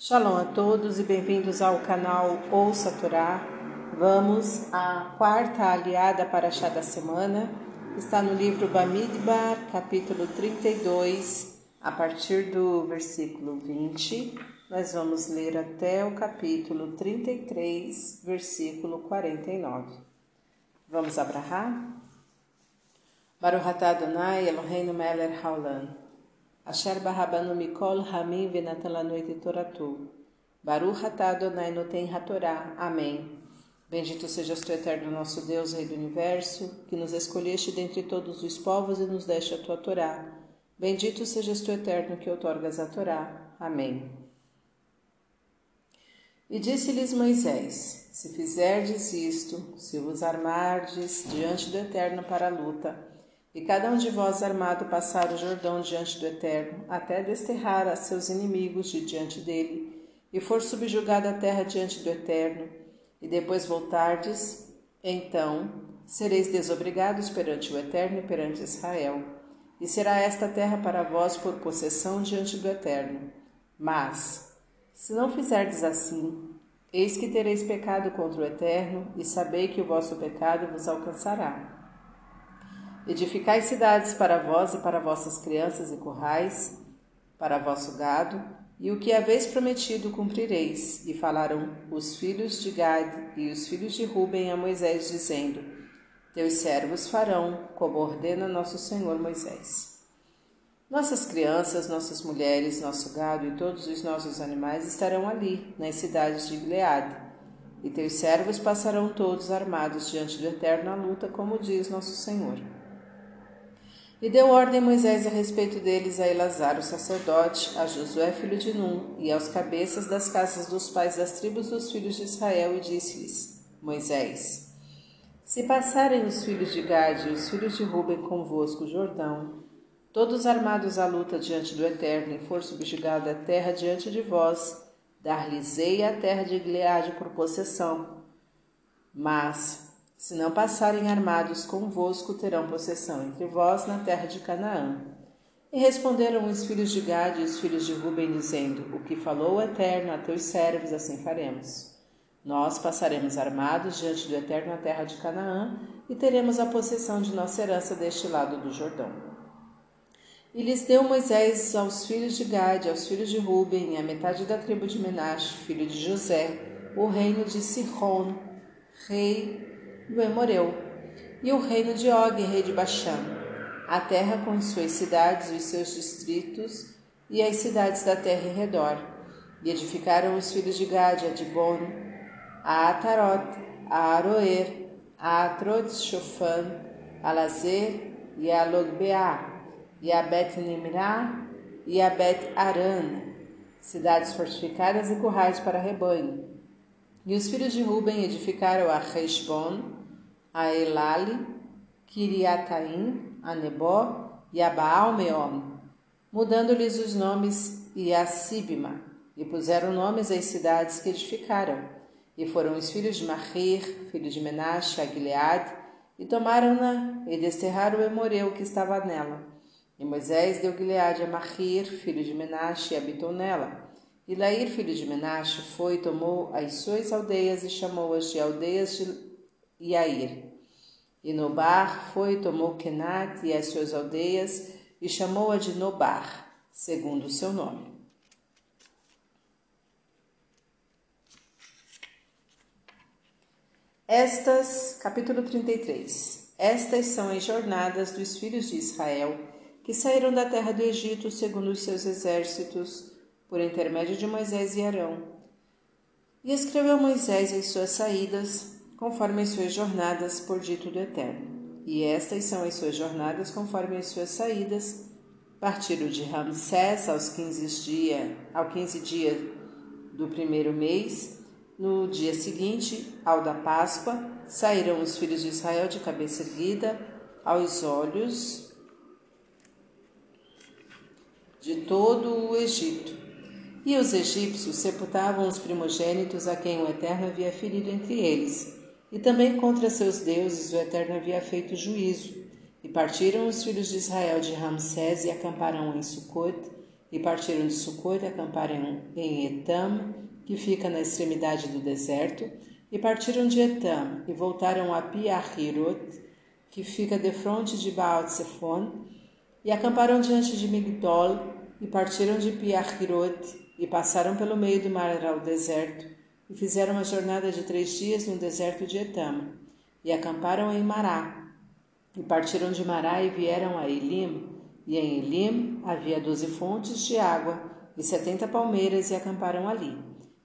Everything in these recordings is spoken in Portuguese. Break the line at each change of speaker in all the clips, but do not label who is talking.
Shalom a todos e bem-vindos ao canal Ouça Torá. Vamos à quarta aliada para chá da semana. Está no livro Bamidbar, capítulo 32, a partir do versículo 20. Nós vamos ler até o capítulo 33, versículo 49. Vamos abrahar? Baruch atah Adonai Eloheinu melech haolam. Asher barabanu mikol hamim venatan lanu et toratu. Baruch atah Adonai noten hatorá. Amém. Bendito sejas tu, eterno nosso Deus, Rei do Universo, que nos escolheste dentre todos os povos e nos deste a tua Torá. Bendito sejas tu, eterno, que outorgas a Torá. Amém. E disse-lhes Moisés: Se fizerdes isto, se vos armardes diante do Eterno para a luta, e cada um de vós armado passar o Jordão diante do Eterno, até desterrar a seus inimigos de diante dele, e for subjugada a terra diante do Eterno, e depois voltardes, então sereis desobrigados perante o Eterno e perante Israel, e será esta terra para vós por possessão diante do Eterno. Mas, se não fizerdes assim, eis que tereis pecado contra o Eterno, e sabei que o vosso pecado vos alcançará. Edificai cidades para vós e para vossas crianças e currais, para vosso gado, e o que haveis prometido cumprireis. E falaram os filhos de Gad e os filhos de Ruben a Moisés, dizendo: Teus servos farão, como ordena nosso Senhor Moisés. Nossas crianças, nossas mulheres, nosso gado e todos os nossos animais estarão ali, nas cidades de Gileade. E teus servos passarão todos armados diante do Eterno à luta, como diz nosso Senhor. E deu ordem Moisés a respeito deles a Elazar, o sacerdote, a Josué, filho de Num, e aos cabeças das casas dos pais das tribos dos filhos de Israel, e disse-lhes: Moisés, se passarem os filhos de Gade e os filhos de Ruben convosco o Jordão, todos armados à luta diante do Eterno, e for subjugada a terra diante de vós, dar-lhes-ei a terra de Gileade por possessão. Mas, se não passarem armados convosco, terão possessão entre vós na terra de Canaã. E responderam os filhos de Gade e os filhos de Ruben, dizendo: O que falou o Eterno a teus servos, assim faremos. Nós passaremos armados diante do Eterno na terra de Canaã e teremos a possessão de nossa herança deste lado do Jordão. E lhes deu Moisés aos filhos de Gade, aos filhos de Ruben, e à metade da tribo de Menache, filho de José, o reino de Sihon, rei do Emoreu, e o reino de Og, rei de Baxã, a terra com suas cidades, os seus distritos e as cidades da terra em redor. E edificaram os filhos de Gade, a Dibon, a Atarot, a Aroer, a Atrot Shofan, a Lazer e a Logbeá, e a Bet Nimrá e a Bet Aran, cidades fortificadas e currais para rebanho. E os filhos de Ruben edificaram a Heshbon, a Elale, Kiriataim, a Nebó e a Baal-Meon, mudando-lhes os nomes e a Sibma, e puseram nomes às cidades que edificaram. E foram os filhos de Mahir, filho de Menashe, a Gileade, e tomaram-na e desterraram o Emoreu que estava nela. E Moisés deu Gileade a Mahir, filho de Menashe, e habitou nela. E Lair, filho de Menashe, foi e tomou as suas aldeias e chamou-as de aldeias de Iair. E Nobar foi e tomou Kenat e as suas aldeias e chamou-a de Nobar, segundo o seu nome. Estas, capítulo 33. Estas são as jornadas dos filhos de Israel que saíram da terra do Egito segundo os seus exércitos, por intermédio de Moisés e Arão. E escreveu Moisés as suas saídas, conforme as suas jornadas, por dito do Eterno. E estas são as suas jornadas conforme as suas saídas. Partiram de Ramsés aos 15 dias, ao 15 dias do primeiro mês, no dia seguinte, ao da Páscoa, saíram os filhos de Israel de cabeça erguida aos olhos de todo o Egito. E os egípcios sepultavam os primogênitos a quem o Eterno havia ferido entre eles e também contra seus deuses o Eterno havia feito juízo. E partiram os filhos de Israel de Ramsés e acamparam em Sucot, e partiram de Sucot e acamparam em Etam, que fica na extremidade do deserto, e partiram de Etam e voltaram a Piahirot, que fica defronte de baal Zephon, e acamparam diante de Migdol, e partiram de Piahirot, e passaram pelo meio do mar ao deserto, e fizeram uma jornada de três dias no deserto de Etam, e acamparam em Mará. E partiram de Mará e vieram a Elim, e em Elim havia doze fontes de água e setenta palmeiras, e acamparam ali.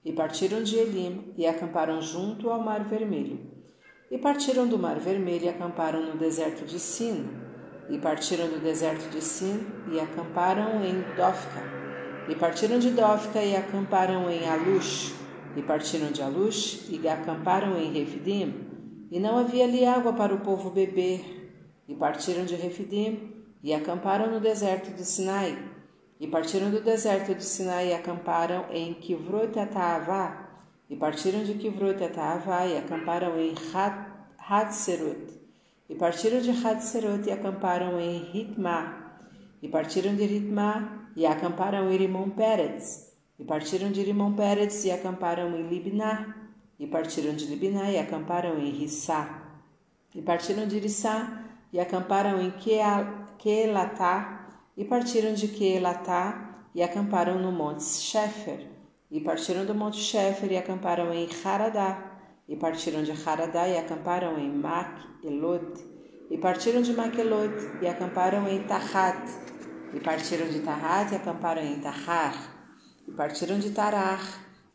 E partiram de Elim e acamparam junto ao Mar Vermelho. E partiram do Mar Vermelho e acamparam no deserto de Sin. E partiram do deserto de Sin e acamparam em Dófica. E partiram de Dófica e acamparam em Alush. E partiram de Alush e acamparam em Refidim. E não havia ali água para o povo beber. E partiram de Refidim e acamparam no deserto de Sinai. E partiram do deserto de Sinai e acamparam em Kivrot Ataavá. E partiram de Kivrot Ataavá e acamparam em Hadserot. E partiram de Hadserot e acamparam em Ritmá. E partiram de Ritmá e acamparam em Rimon Peretz. E partiram de Rimon Peretz e acamparam em Libná. E partiram de Libná e acamparam em Rissá. E partiram de Rissá e acamparam em Quelatá, e partiram de Quelatá e acamparam no monte Shefer, e partiram do monte Shefer e acamparam em Haradá, e partiram de Haradá e acamparam em Mac-Elot, e partiram de Mac-Elot e acamparam em Tahat, e partiram de Tahat e acamparam em Tahar, e partiram de Tarar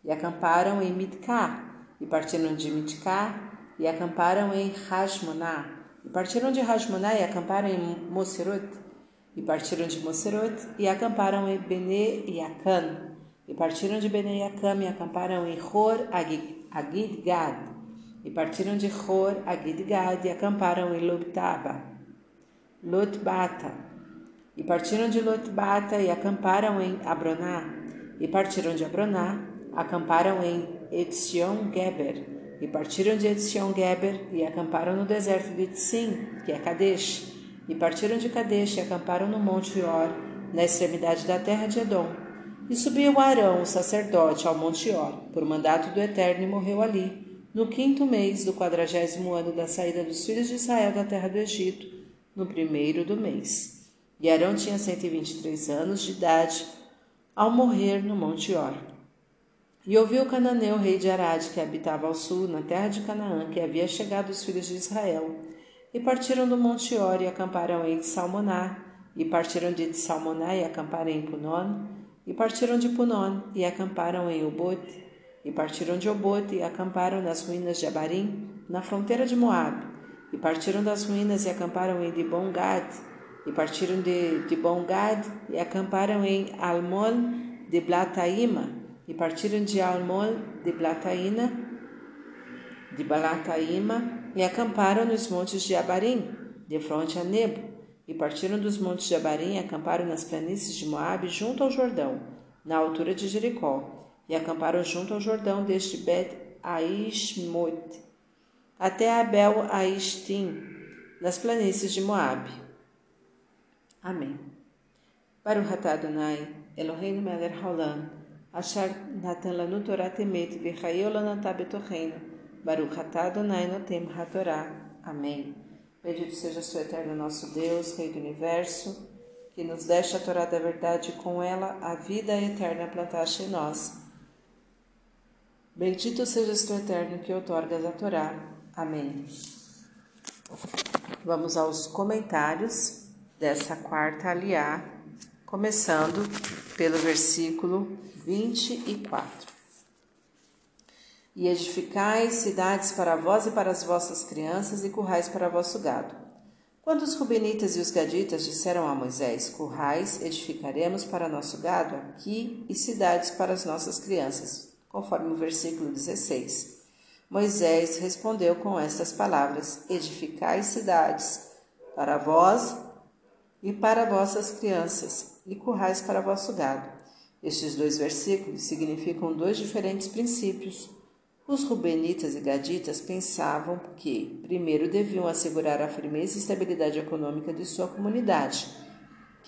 e acamparam em Mitká, e partiram de Mitká e acamparam em Hashmoná, e partiram de Rajmaná e acamparam em Moserot. E partiram de Moserot e acamparam em Bene Yacan. E partiram de Bene Yacan e acamparam em Hor Agidgad. E partiram de Hor Agidgad e acamparam em Lobtaba. Lotbata. E partiram de Lotbata e acamparam em Abroná. E partiram de Abroná, acamparam em Etzion Geber e partiram de Etzion-Geber e acamparam no deserto de Tzim, que é Kadesh. E partiram de Kadesh e acamparam no monte Or, na extremidade da terra de Edom. E subiu Arão, o sacerdote, ao monte Or, por mandato do Eterno, e morreu ali, no quinto mês do quadragésimo ano da saída dos filhos de Israel da terra do Egito, no primeiro do mês. E Arão tinha cento e vinte e três anos de idade ao morrer no monte Or. E ouviu Cananeu, rei de Arade, que habitava ao sul, na terra de Canaã, que havia chegado os filhos de Israel. E partiram do monte Or e acamparam em Salmoná, e partiram de Salmoná e acamparam em Punon, e partiram de Punon e acamparam em Obote, e partiram de Obote e acamparam nas ruínas de Abarim, na fronteira de Moabe, e partiram das ruínas e acamparam em Dibongad, e partiram de Dibongad e acamparam em Almon de Blataíma, e partiram de Almon de Blataína, de Balataíma, e acamparam nos montes de Abarim, de fronte a Nebo, e partiram dos montes de Abarim e acamparam nas planícies de Moabe, junto ao Jordão, na altura de Jericó, e acamparam junto ao Jordão desde Bet Aishmot até Abel Aishtim, nas planícies de Moabe. Amém. Baruch atah Adonai, Eloheinu melech haolam, Achar natan lanu Torah temet, v'chayeu lanatá betorreino, Baruch atah Adonai notem hatorá. Amém. Bendito seja o eterno nosso Deus, Rei do Universo, que nos deixa a Torá da verdade e com ela a vida eterna plantaste em nós. Bendito seja o eterno que outorgas a Torá. Amém. Vamos aos comentários dessa quarta aliá, começando pelo versículo 24. E edificai cidades para vós e para as vossas crianças, e currais para vosso gado. Quando os Rubenitas e os Gaditas disseram a Moisés: Currais edificaremos para nosso gado aqui e cidades para as nossas crianças, conforme o versículo 16. Moisés respondeu com estas palavras: Edificai cidades para vós e para vossas crianças, e currais para vosso gado. Estes dois versículos significam dois diferentes princípios. Os rubenitas e gaditas pensavam que, primeiro, deviam assegurar a firmeza e estabilidade econômica de sua comunidade,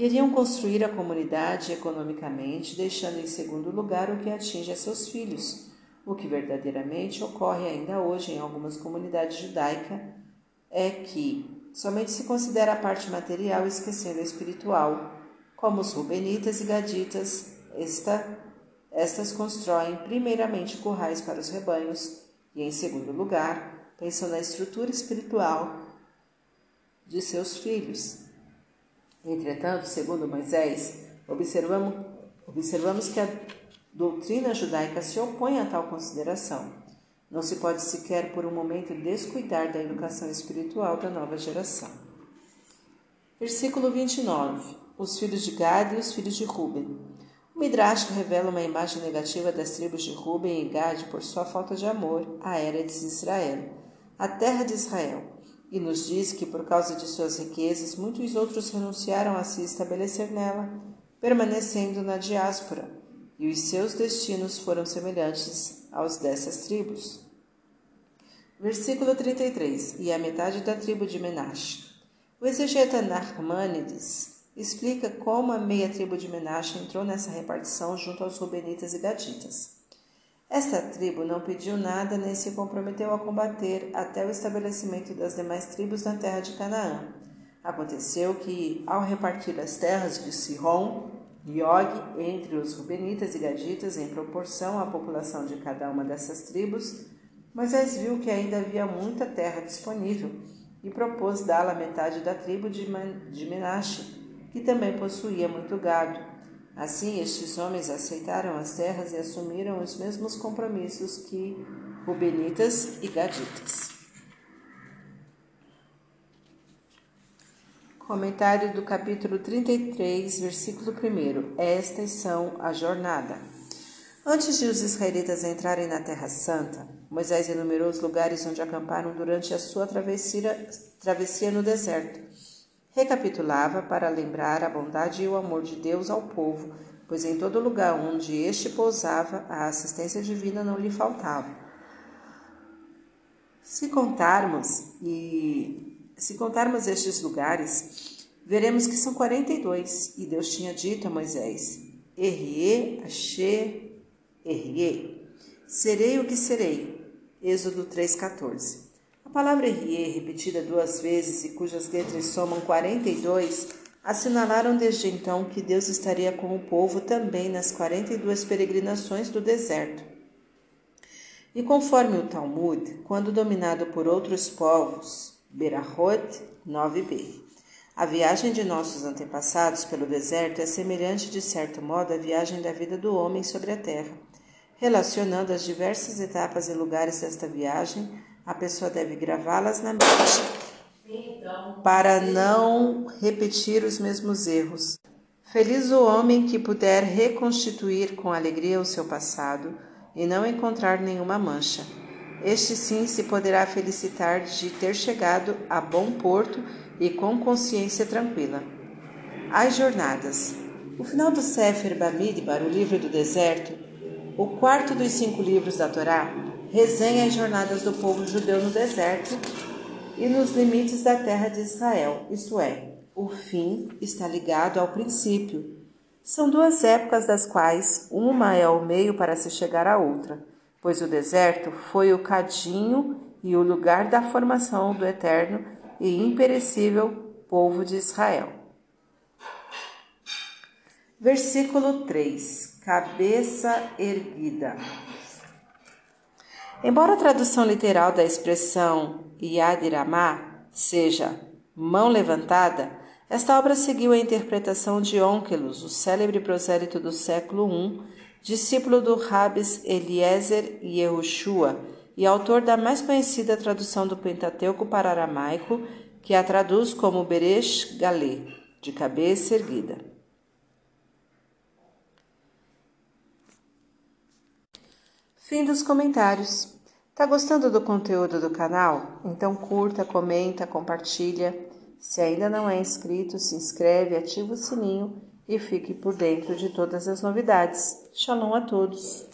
Queriam construir a comunidade economicamente, deixando em segundo lugar o que atinge a seus filhos, o que verdadeiramente ocorre ainda hoje em algumas comunidades judaicas é que somente se considera a parte material esquecendo a espiritual, como os rubenitas e gaditas, esta, estas constroem primeiramente currais para os rebanhos e, em segundo lugar, pensam na estrutura espiritual de seus filhos. Entretanto, segundo Moisés, observamos, observamos que a doutrina judaica se opõe a tal consideração. Não se pode sequer por um momento descuidar da educação espiritual da nova geração. Versículo 29. Os filhos de Gad e os filhos de Ruben. O Midrash revela uma imagem negativa das tribos de Ruben e Gad por sua falta de amor à Eretz Israel, a terra de Israel, e nos diz que por causa de suas riquezas muitos outros renunciaram a se estabelecer nela, permanecendo na diáspora, e os seus destinos foram semelhantes aos dessas tribos. Versículo 33 E a metade da tribo de Menashe. O exegeta Narmânides explica como a meia tribo de Menashe entrou nessa repartição junto aos Rubenitas e Gaditas. Esta tribo não pediu nada nem se comprometeu a combater até o estabelecimento das demais tribos na terra de Canaã. Aconteceu que, ao repartir as terras de Sihon e Og entre os Rubenitas e Gaditas em proporção à população de cada uma dessas tribos, Moisés viu que ainda havia muita terra disponível e propôs dá-la metade da tribo de Menashe, que também possuía muito gado. Assim, estes homens aceitaram as terras e assumiram os mesmos compromissos que Rubenitas e Gaditas. Comentário do capítulo 33, versículo 1. Estas são a jornada. Antes de os israelitas entrarem na Terra Santa, Moisés enumerou os lugares onde acamparam durante a sua travessia, travessia no deserto recapitulava para lembrar a bondade e o amor de Deus ao povo, pois em todo lugar onde este pousava, a assistência divina não lhe faltava. Se contarmos e se contarmos estes lugares, veremos que são 42, e Deus tinha dito a Moisés: Errie, Axê, Errie, serei o que serei. Êxodo 3:14. A palavra Rie, repetida duas vezes e cujas letras somam 42, assinalaram desde então que Deus estaria com o povo também nas 42 peregrinações do deserto. E conforme o Talmud, quando dominado por outros povos, Berahot 9b. A viagem de nossos antepassados pelo deserto é semelhante, de certo modo, à viagem da vida do homem sobre a terra. Relacionando as diversas etapas e lugares desta viagem, a pessoa deve gravá-las na mente para não repetir os mesmos erros. Feliz o homem que puder reconstituir com alegria o seu passado e não encontrar nenhuma mancha. Este sim se poderá felicitar de ter chegado a bom porto e com consciência tranquila. As jornadas. O final do Sefer Bamidbar, o livro do deserto, o quarto dos cinco livros da Torá, resenha as jornadas do povo judeu no deserto e nos limites da terra de Israel, isto é, o fim está ligado ao princípio. São duas épocas das quais uma é o meio para se chegar à outra, pois o deserto foi o cadinho e o lugar da formação do eterno e imperecível povo de Israel. Versículo 3: Cabeça erguida. Embora a tradução literal da expressão Yad Ramah seja mão levantada, esta obra seguiu a interpretação de Onkelos, o célebre prosélito do século I, discípulo do Rabis Eliezer Yehoshua e autor da mais conhecida tradução do Pentateuco para aramaico, que a traduz como Beresh Galê, de cabeça erguida. Fim dos comentários. Tá gostando do conteúdo do canal? Então curta, comenta, compartilha. Se ainda não é inscrito, se inscreve, ativa o sininho e fique por dentro de todas as novidades. Shalom a todos!